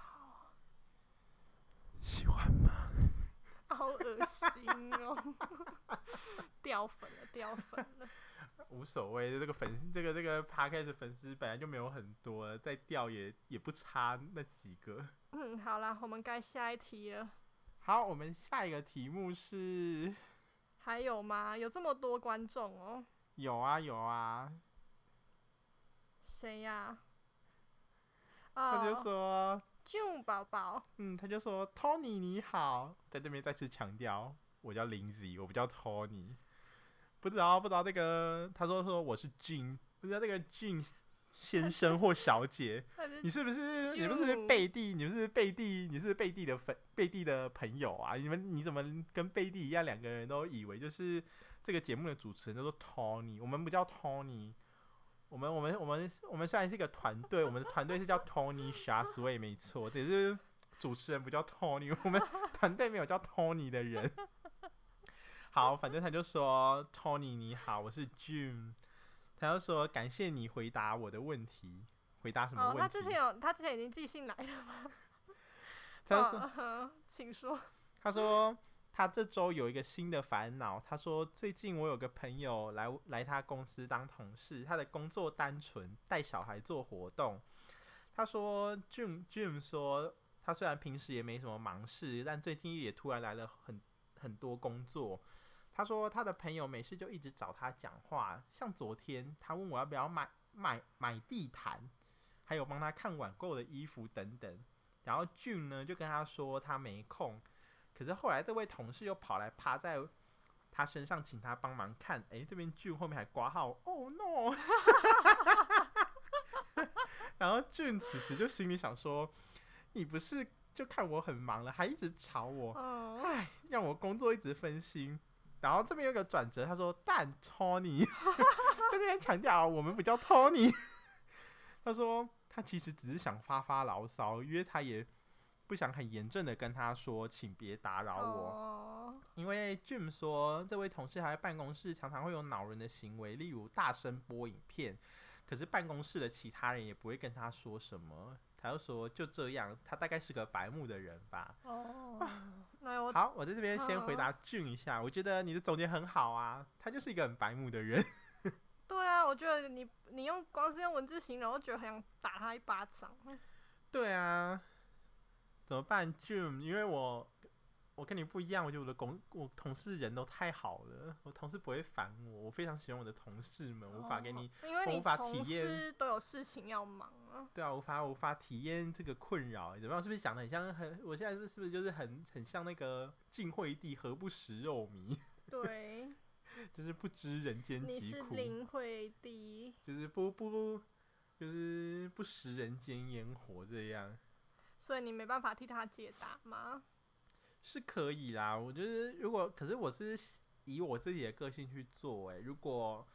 喜欢吗？好恶心哦！(laughs) 掉粉了，掉粉了。无所谓，这个粉，这个这个 Podcast 粉丝本来就没有很多，再掉也也不差那几个。嗯，好啦，我们该下一题了。好，我们下一个题目是，还有吗？有这么多观众哦。有啊，有啊。谁呀？他就说，June 宝宝。嗯，他就说，Tony 你好，在这边再次强调，我叫 Lindsay，我不叫 Tony。不知道，不知道这个，他说说我是 June，不知道那个 June。先生或小姐，你是不是你不是贝蒂？你不是贝蒂？你是不是贝蒂的粉？贝蒂的朋友啊？你们你怎么跟贝蒂一样？两个人都以为就是这个节目的主持人叫做 Tony，我们不叫 Tony，我们我们我们我们虽然是一个团队，我们的团队是叫 Tony Shasway，没错，只是主持人不叫 Tony，我们团队没有叫 Tony 的人。好，反正他就说 Tony 你好，我是 June。他就说：“感谢你回答我的问题，回答什么问题？”哦，他之前有，他之前已经寄信来了吗？他就说：“哦，请说。”他说：“他这周有一个新的烦恼。他说最近我有个朋友来来他公司当同事，他的工作单纯，带小孩做活动。他说，June June 说，他虽然平时也没什么忙事，但最近也突然来了很很多工作。”他说他的朋友没事就一直找他讲话，像昨天他问我要不要买买买地毯，还有帮他看网购的衣服等等。然后 June 呢就跟他说他没空，可是后来这位同事又跑来趴在他身上请他帮忙看。哎，这边 June 后面还挂号，Oh no！(laughs) 然后 June 此时就心里想说，你不是就看我很忙了，还一直吵我，哎，让我工作一直分心。然后这边有个转折，他说：“但 Tony (laughs) 在这边强调，我们不叫 Tony。”他说他其实只是想发发牢骚，因为他也不想很严正的跟他说，请别打扰我。Oh. 因为 Jim 说，这位同事还在办公室常常会有恼人的行为，例如大声播影片，可是办公室的其他人也不会跟他说什么。他就说就这样，他大概是个白目的人吧。哦、oh. 我好，我在这边先回答 June 一下。我觉得你的总结很好啊，他就是一个很白目的人。(laughs) 对啊，我觉得你你用光是用文字形容，我觉得很想打他一巴掌。对啊，怎么办，June？因为我我跟你不一样，我觉得我的工我同事人都太好了，我同事不会烦我，我非常喜欢我的同事们，无法给你，因为你无法体验都有事情要忙啊。对啊，无法无法体验这个困扰，怎么样？是不是讲的很像很？我现在是不是是不是就是很很像那个晋惠帝何不食肉糜？对，(laughs) 就是不知人间疾苦。你是林惠帝，就是不不就是不食人间烟火这样。所以你没办法替他解答吗？是可以啦，我觉得如果可是我是以我自己的个性去做，哎，如果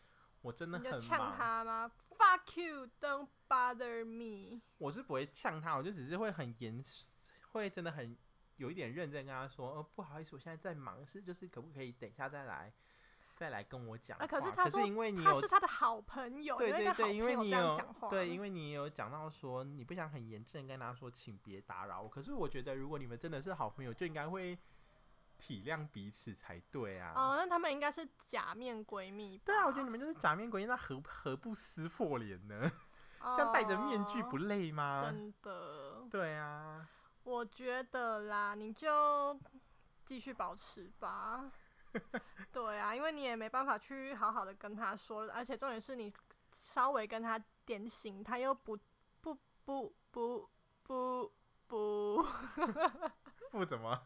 我真的很忙，你就呛他吗？Fuck you, don't bother me。我是不会呛他，我就只是会很严，会真的很有一点认真跟他说，呃，不好意思，我现在在忙，是就是可不可以等一下再来，再来跟我讲话。啊，可是他说，可是因为你，他是他的好朋友，对对对，因为你有，对，因为你有讲到说你不想很严正跟他说，请别打扰我。可是我觉得，如果你们真的是好朋友，就应该会。体谅彼此才对啊！哦，那他们应该是假面闺蜜。对啊，我觉得你们就是假面闺蜜，那何何不撕破脸呢？哦、(laughs) 这样戴着面具不累吗？真的。(laughs) 对啊。我觉得啦，你就继续保持吧。(laughs) 对啊，因为你也没办法去好好的跟他说，而且重点是你稍微跟他点醒，他又不不不不不不不怎么。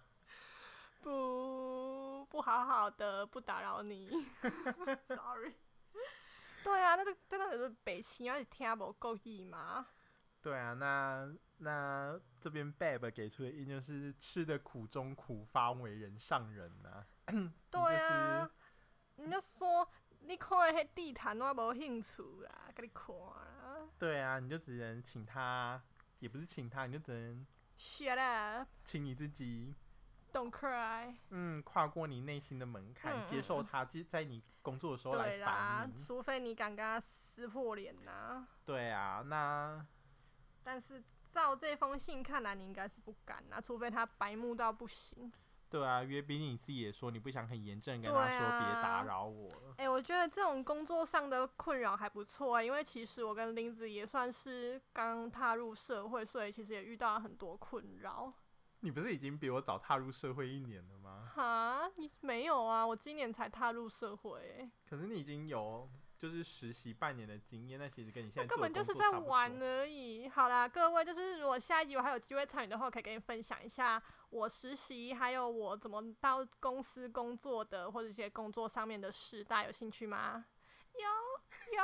不不好好的不打扰你，(laughs) sorry。对啊，那这真的是北青，而且听不够意吗？对啊，那那这边 Babe 给出的意见就是吃的苦中苦，方为人上人呐、啊。(coughs) 对啊，你就说你看那地毯我无兴趣啦，给你看啦。对啊，你就只能请他，也不是请他，你就只能 shut up，请你自己。Don't cry。嗯，跨过你内心的门槛，嗯、接受他，在在你工作的时候来烦你。除非你敢跟他撕破脸呐、啊。对啊，那但是照这封信看来，你应该是不敢啊，除非他白目到不行。对啊，因为毕竟你自己也说你不想很严正跟他说别打扰我了。哎、啊欸，我觉得这种工作上的困扰还不错啊，因为其实我跟林子也算是刚踏入社会，所以其实也遇到了很多困扰。你不是已经比我早踏入社会一年了吗？哈，你没有啊，我今年才踏入社会、欸。可是你已经有。就是实习半年的经验，那其实跟你现在根本就是在玩而已。好啦，各位，就是如果下一集我还有机会参与的话，可以跟你分享一下我实习，还有我怎么到公司工作的，或者一些工作上面的事，大家有兴趣吗？有有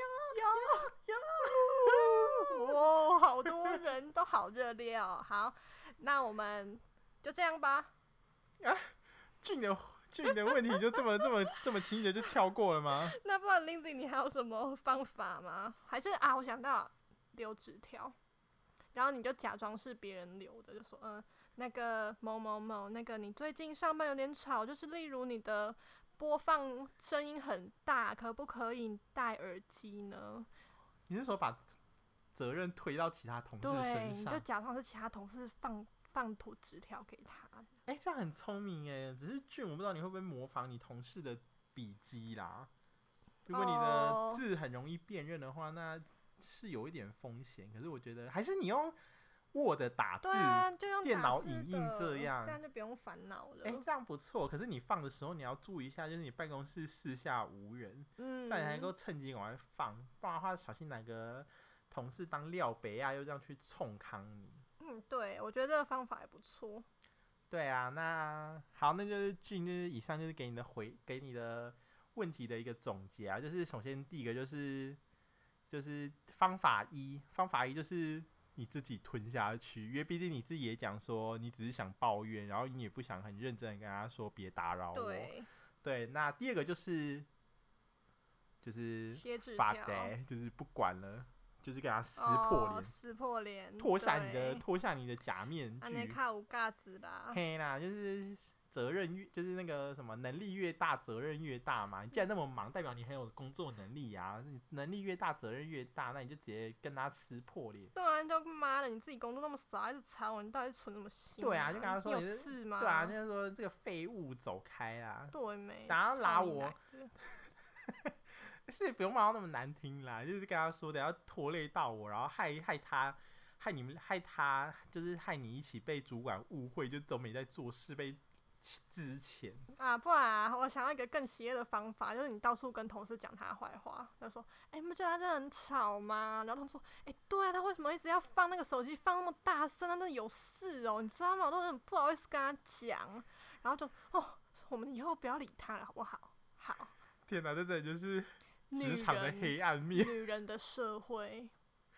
有有有！哇，(laughs) 好多人都好热烈哦。好，那我们就这样吧。啊。就你的问题就这么这么这么轻易的就跳过了吗？(laughs) 那不然 Lindsay 你还有什么方法吗？还是啊，我想到留纸条，然后你就假装是别人留的，就说嗯、呃，那个某某某，那个你最近上班有点吵，就是例如你的播放声音很大，可不可以戴耳机呢？你是说把责任推到其他同事身上？对，你就假装是其他同事放放图纸条给他。哎、欸，这样很聪明哎，只是俊，我不知道你会不会模仿你同事的笔迹啦。如果你的字很容易辨认的话，那是有一点风险。可是我觉得还是你用 Word 打字，对啊，就用电脑影印这样，这样就不用烦恼了。哎、欸，这样不错。可是你放的时候你要注意一下，就是你办公室四下无人，嗯，这样才能够趁机往外放，不然的话小心哪个同事当料杯啊，又这样去冲康你。嗯，对，我觉得这个方法也不错。对啊，那好，那就是俊，就是以上就是给你的回，给你的问题的一个总结啊。就是首先第一个就是，就是方法一，方法一就是你自己吞下去，因为毕竟你自己也讲说，你只是想抱怨，然后你也不想很认真的跟他说别打扰我。对。对，那第二个就是，就是发呆，就是不管了。就是给他撕破脸，撕破脸，脱下你的脱下你的假面具。那看有架子啦。嘿啦，就是责任越，就是那个什么能力越大，责任越大嘛。你既然那么忙，代表你很有工作能力啊。能力越大，责任越大，那你就直接跟他撕破脸。对啊，就妈的，你自己工作那么少，还是吵我，你到底是存什么心？对啊，就跟他说你有事吗？对啊，就是说这个废物走开啦。对没？然后拉我。(laughs) 是不用骂到那么难听啦，就是跟他说的要拖累到我，然后害害他，害你们，害他，就是害你一起被主管误会，就都没在做事被之前啊！不然啊，我想要一个更邪恶的方法，就是你到处跟同事讲他坏话，他说：“哎、欸，你们觉得他真的很吵吗？”然后他们说：“哎、欸，对啊，他为什么一直要放那个手机放那么大声？他真的有事哦，你知道吗？我都很不好意思跟他讲。”然后就哦，我们以后不要理他了，好不好？好。天哪，这这里就是。职场的黑暗面，女人的社会，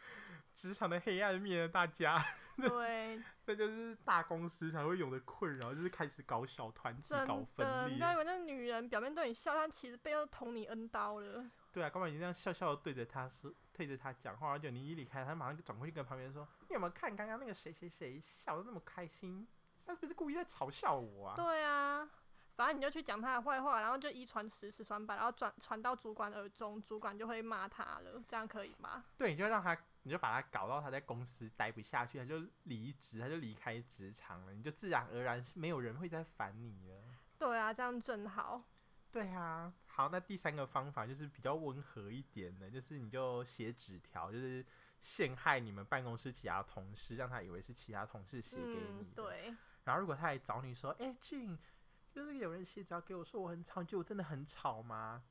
(laughs) 职场的黑暗面，大家对，(laughs) 这就是大公司才会有的困扰，就是开始搞小团体、搞分裂。你不要以为那女人表面对你笑，但其实背后捅你 N 刀了。对啊，刚刚你这样笑笑的对着他说，对着他讲话，而且你一离开，他马上就转过去跟旁边说：“你有没有看刚刚那个谁谁谁笑的那么开心？他是不是故意在嘲笑我啊？”对啊。反正你就去讲他的坏话，然后就一传十，十传百，然后转传到主管耳中，主管就会骂他了，这样可以吗？对，你就让他，你就把他搞到他在公司待不下去，他就离职，他就离开职场了，你就自然而然没有人会再烦你了。对啊，这样正好。对啊，好，那第三个方法就是比较温和一点的，就是你就写纸条，就是陷害你们办公室其他同事，让他以为是其他同事写给你。嗯。对。然后如果他来找你说，哎、欸，俊。就是有人写只要给我说我很吵，就我真的很吵吗？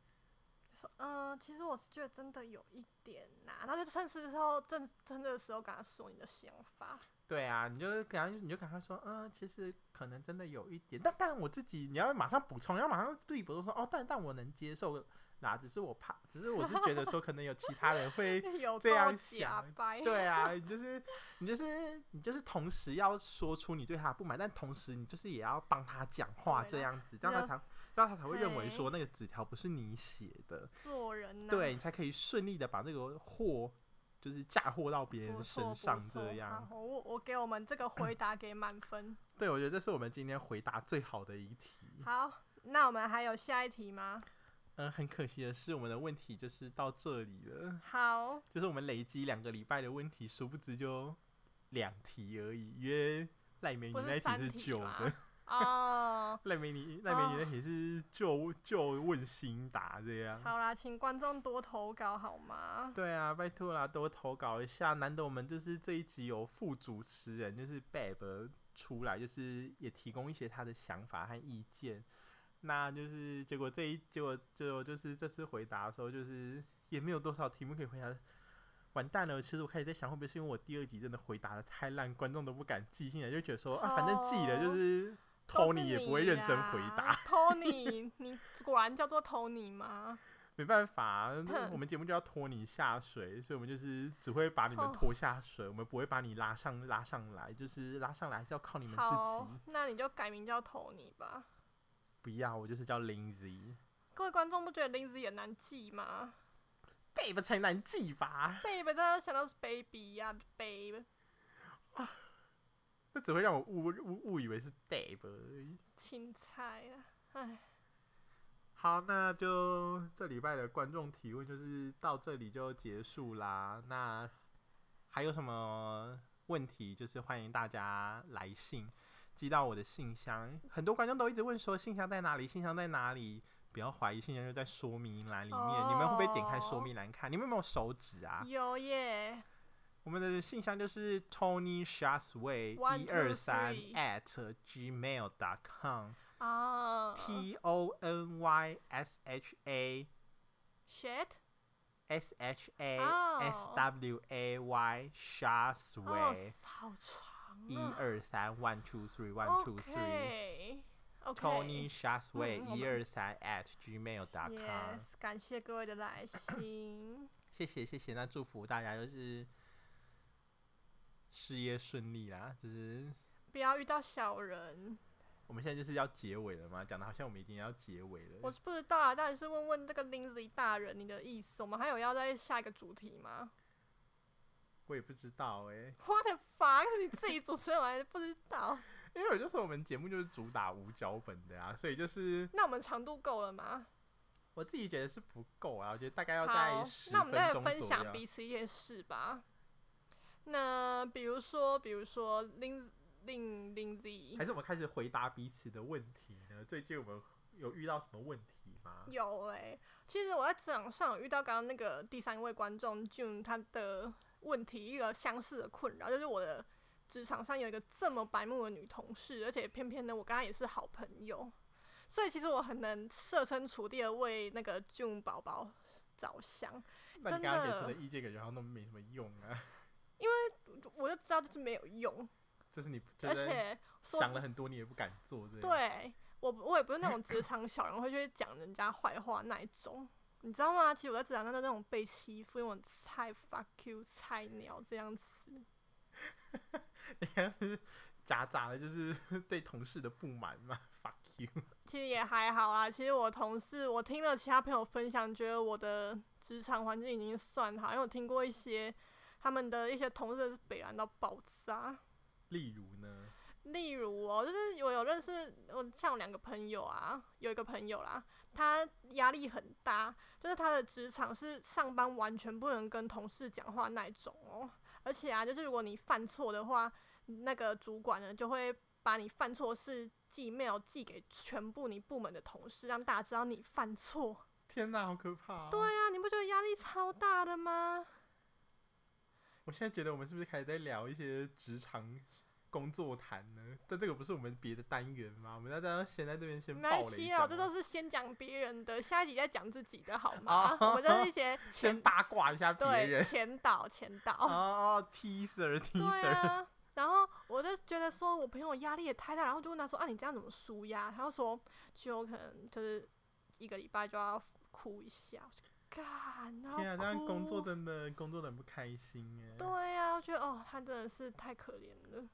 说，嗯、呃，其实我是觉得真的有一点呐、啊。然后就趁时的时候，真真的时候跟他说你的想法。对啊，你就跟他，你就跟他说，嗯、呃，其实可能真的有一点，但但我自己，你要马上补充，要马上自己补充说，哦，但但我能接受。那只是我怕，只是我是觉得说，可能有其他人会 (laughs) 这样想。对啊，你就是你就是你就是同时要说出你对他的不满，但同时你就是也要帮他讲话这样子，这样他才让他才会认为说那个纸条不是你写的。做人、啊、对你才可以顺利的把这个货就是嫁祸到别人身上这样。我我给我们这个回答给满分、嗯。对，我觉得这是我们今天回答最好的一题。好，那我们还有下一题吗？呃，很可惜的是，我们的问题就是到这里了。好，就是我们累积两个礼拜的问题，殊不知就两题而已，因为赖美女那题是旧的。哦，(laughs) 赖美女，赖美女那题是旧旧问新答这样。好啦，请观众多投稿好吗？对啊，拜托啦，多投稿一下。难得我们就是这一集有副主持人，就是 Babe 出来，就是也提供一些他的想法和意见。那就是结果这一结果就就是这次回答的时候，就是也没有多少题目可以回答。完蛋了！其实我开始在想，会不会是因为我第二集真的回答的太烂，观众都不敢寄信来，就觉得说啊，反正记了就是。Tony 也不会认真回答。Tony，你果然叫做 Tony 吗？(laughs) 没办法，我们节目就要拖你下水，所以我们就是只会把你们拖下水，我们不会把你拉上拉上来，就是拉上来还是要靠你们自己。那你就改名叫 Tony 吧。不要，我就是叫 Lindsay。各位观众不觉得 Lindsay 也难记吗？Babe 才难记吧？Babe 大家想到是 baby 呀，Babe。这只会让我误误误以为是 Babe 而已。青菜啊，唉。好，那就这礼拜的观众提问就是到这里就结束啦。那还有什么问题？就是欢迎大家来信寄到我的信箱。很多观众都一直问说信箱在哪里？信箱在哪里？不要怀疑，信箱就在说明栏里面。Oh. 你们会不会点开说明栏看？你们有没有手指啊？有耶。我们的信箱就是 Tony Shasway 一二三 at gmail dot com。哦。T O N Y S H A。Shit。S H A S W A Y Shasway。好长。一二三 one two three one two three。Tony Shasway 一二三 at gmail dot com。Yes，感谢各位的来信。谢谢谢谢，那祝福大家就是。事业顺利啦，就是不要遇到小人。我们现在就是要结尾了吗？讲的好像我们已经要结尾了。我是不知道啊，但是问问这个 Lindsay 大人你的意思。我们还有要再下一个主题吗？我也不知道哎、欸。What the fuck？你自己主持人我还不知道？(laughs) 因为我就说我们节目就是主打无脚本的啊，所以就是。那我们长度够了吗？我自己觉得是不够啊，我觉得大概要在十。那我们再分享彼此一件事吧。那比如说，比如说林林林子，还是我们开始回答彼此的问题呢？最近我们有遇到什么问题吗？有哎、欸，其实我在职场上有遇到刚刚那个第三位观众 June 他的问题，一个相似的困扰，就是我的职场上有一个这么白目的女同事，而且偏偏呢，我跟她也是好朋友，所以其实我很能设身处地的为那个 June 宝宝着想。那你刚刚给出的意见感觉好像都没什么用啊。(laughs) 因为我就知道这是没有用，就是你，而且想了很多，你也不敢做这样。对，我我也不是那种职场小人，会去讲人家坏话那一种，你知道吗？其实我在职场上的那种被欺负，因为我菜 fuck you 菜鸟这样子。(laughs) 你看是夹杂的，就是 (laughs) 对同事的不满嘛？fuck you。其实也还好啦。其实我同事，我听了其他朋友分享，觉得我的职场环境已经算好，因为我听过一些。他们的一些同事是北烂到爆炸，例如呢？例如哦，就是我有认识，我像我两个朋友啊，有一个朋友啦，他压力很大，就是他的职场是上班完全不能跟同事讲话那种哦，而且啊，就是如果你犯错的话，那个主管呢就会把你犯错事寄 mail 寄给全部你部门的同事，让大家知道你犯错。天哪，好可怕哦！对啊，你不觉得压力超大的吗？我现在觉得我们是不是开始在聊一些职场工作谈呢？但这个不是我们别的单元吗？我们要在先在这边先。没关系啊，这都是先讲别人的，下一集再讲自己的好吗？哦、(laughs) 我们就是一些 (laughs) 先八卦一下别人，前导前导。哦，teaser teaser。(laughs) 对啊，然后我就觉得说我朋友压力也太大，然后就问他说：“啊，你这样怎么舒压？”他就说：“就可能就是一个礼拜就要哭一下。”干天啊，这样工作真的工作的很不开心哎。对呀、啊，我觉得哦，他真的是太可怜了。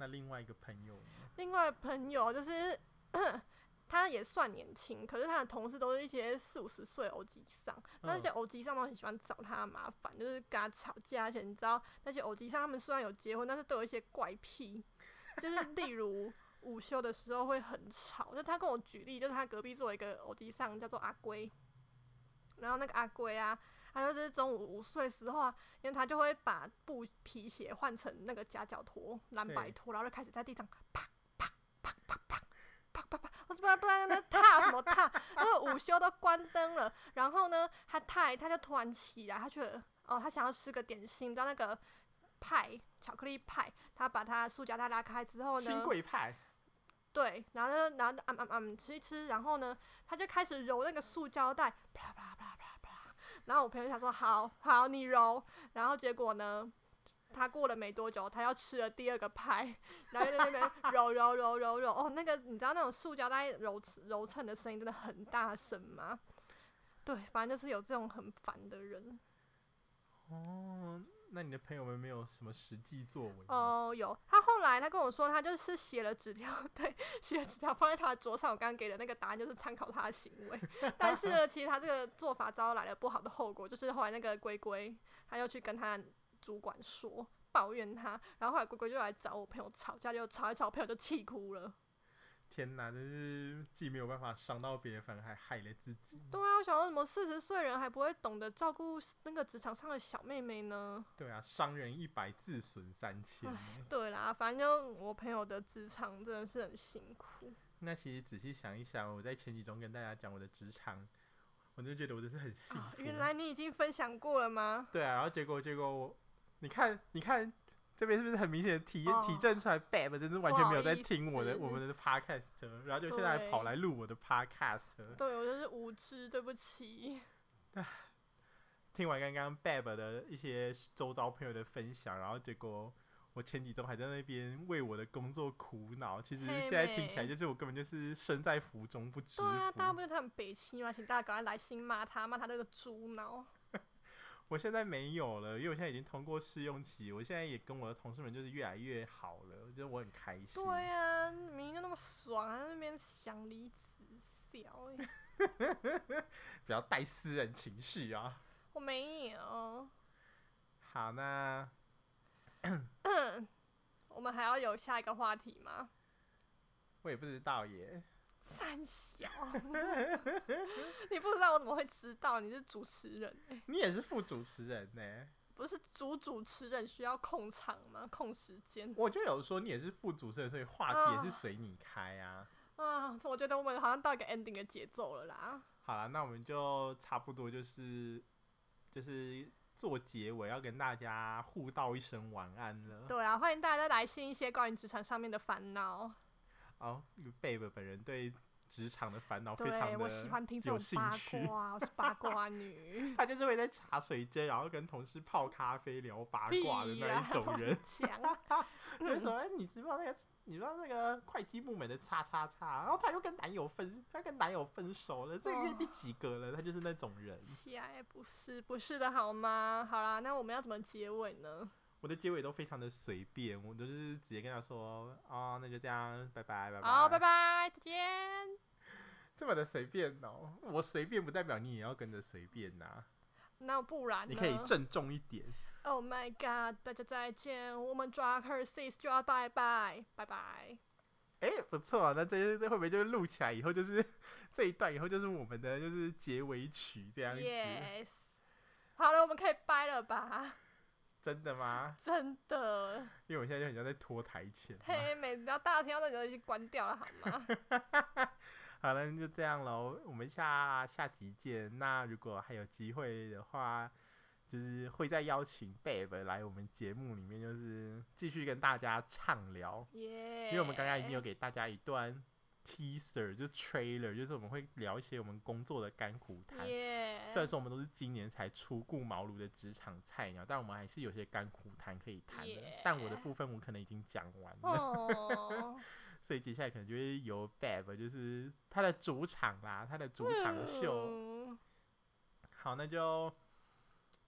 那另外一个朋友呢？另外朋友就是 (coughs) 他也算年轻，可是他的同事都是一些四五十岁欧吉上，那些欧吉上都很喜欢找他麻烦，就是跟他吵架。而且你知道那些欧吉上他们虽然有结婚，但是都有一些怪癖，就是例如午休的时候会很吵。就他跟我举例，就是他隔壁坐一个欧吉上叫做阿龟。然后那个阿龟啊，他就是中午午睡时候啊，因为他就会把布皮鞋换成那个夹脚拖、蓝白拖，然后就开始在地上啪啪啪啪啪啪啪啪，我不知道不知道那边踏什么踏，然后午休都关灯了，然后呢，他太他就突然起来，他觉得哦，他想要吃个点心，你知道那个派巧克力派，他把他塑胶袋拉开之后呢，新贵派。对，然后呢，然后嗯嗯嗯吃一吃，然后呢，他就开始揉那个塑胶袋，啪啪啪啪啪。然后我朋友想说，好好你揉，然后结果呢，他过了没多久，他要吃了第二个派，(laughs) 然后就在那边揉揉揉揉揉，哦，那个你知道那种塑胶袋揉揉蹭的声音真的很大声吗？对，反正就是有这种很烦的人。哦。那你的朋友们没有什么实际作为？哦，有。他后来他跟我说，他就是写了纸条，(laughs) 对，写了纸条放在他的桌上。我刚刚给的那个答案就是参考他的行为。(laughs) 但是呢，其实他这个做法招来了不好的后果，就是后来那个龟龟他又去跟他主管说，抱怨他，然后后来龟龟就来找我朋友吵架，就吵一吵，我朋友就气哭了。天哪，真是既没有办法伤到别人，反而还害了自己。对啊，我想说什么四十岁人还不会懂得照顾那个职场上的小妹妹呢？对啊，伤人一百，自损三千。对啦，反正就我朋友的职场真的是很辛苦。那其实仔细想一想，我在前几中跟大家讲我的职场，我就觉得我真是很幸福。哦，原来你已经分享过了吗？对啊，然后结果结果我，你看，你看。这边是不是很明显体验、哦、体证出来？Bab 真是完全没有在听我的我们的 podcast，然后就现在还跑来录我的 podcast。对，我就是无知，对不起。听完刚刚 Bab 的一些周遭朋友的分享，然后结果我前几周还在那边为我的工作苦恼。其实现在听起来就是我根本就是身在福中不知福。对啊，大家不是他很北七吗？请大家赶快来信骂他，骂他那个猪脑。我现在没有了，因为我现在已经通过试用期。我现在也跟我的同事们就是越来越好了，我觉得我很开心。对呀、啊，明明就那么爽，还在那边想离职，笑哎！(laughs) 不要带私人情绪啊！我没有。好，那 (coughs) 我们还要有下一个话题吗？我也不知道耶。三小，(laughs) 你不知道我怎么会知道？你是主持人、欸，你也是副主持人呢、欸？不是主主持人需要控场吗？控时间？我就有说你也是副主持人，所以话题也是随你开啊。啊，我觉得我们好像到一个 ending 的节奏了啦。好了，那我们就差不多就是就是做结尾，要跟大家互道一声晚安了。对啊，欢迎大家再来信一些关于职场上面的烦恼。哦，贝贝本人对职场的烦恼非常的有兴趣。我喜欢听这种八卦，(laughs) 我是八卦女。(laughs) 她就是会在茶水间，然后跟同事泡咖啡聊八卦的那一种人。为什么？你知道那个？你知道那个会计部门的叉叉叉？然后她又跟男友分，她跟男友分手了，这个月第几个了？她就是那种人。哎，不是，不是的好吗？好啦，那我们要怎么结尾呢？我的结尾都非常的随便，我都是直接跟他说，哦，那就这样，拜拜，拜拜。好，拜拜，再见。这么的随便哦，我随便不代表你也要跟着随便呐、啊。那不然？你可以郑重一点。Oh my god，大家再见，我们 Dracarys 就要拜拜，拜拜。哎、欸，不错啊，那这这会不会就录起来以后就是这一段以后就是我们的就是结尾曲这样子？Yes。好了，我们可以掰了吧？真的吗？真的，因为我现在就很像在拖台前。嘿，每次要大家听到那个就关掉了，好吗？(laughs) 好了，就这样喽，我们下下集见。那如果还有机会的话，就是会再邀请 Bab 来我们节目里面，就是继续跟大家畅聊。Yeah. 因为我们刚刚已经有给大家一段。Teaser 就是 trailer，就是我们会聊一些我们工作的甘苦谈。虽然说我们都是今年才初顾茅庐的职场菜鸟，但我们还是有些甘苦谈可以谈的。但我的部分我可能已经讲完了，oh. (laughs) 所以接下来可能就会由 Bab，就是他的主场啦，他的主场秀。Mm. 好，那就。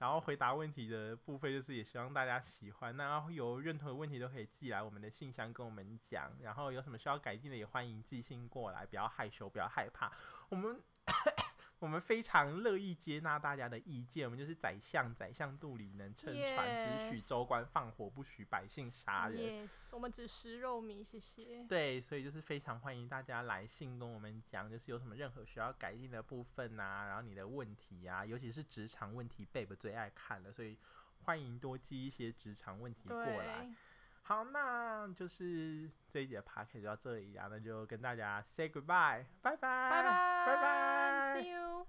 然后回答问题的部分就是也希望大家喜欢。那有任何问题都可以寄来我们的信箱跟我们讲。然后有什么需要改进的也欢迎寄信过来，不要害羞，不要害怕。我们 (coughs) 我们非常乐意接纳大家的意见，我们就是宰相，宰相肚里能撑船，只许州官放火，不许百姓杀人。Yes, 我们只食肉糜，谢谢。对，所以就是非常欢迎大家来信跟我们讲，就是有什么任何需要改进的部分啊，然后你的问题啊，尤其是职场问题，Babe 最爱看了，所以欢迎多寄一些职场问题过来。好，那就是这一节 p a r k 就到这里啊，那就跟大家 say goodbye，拜拜，拜拜，拜拜，See you。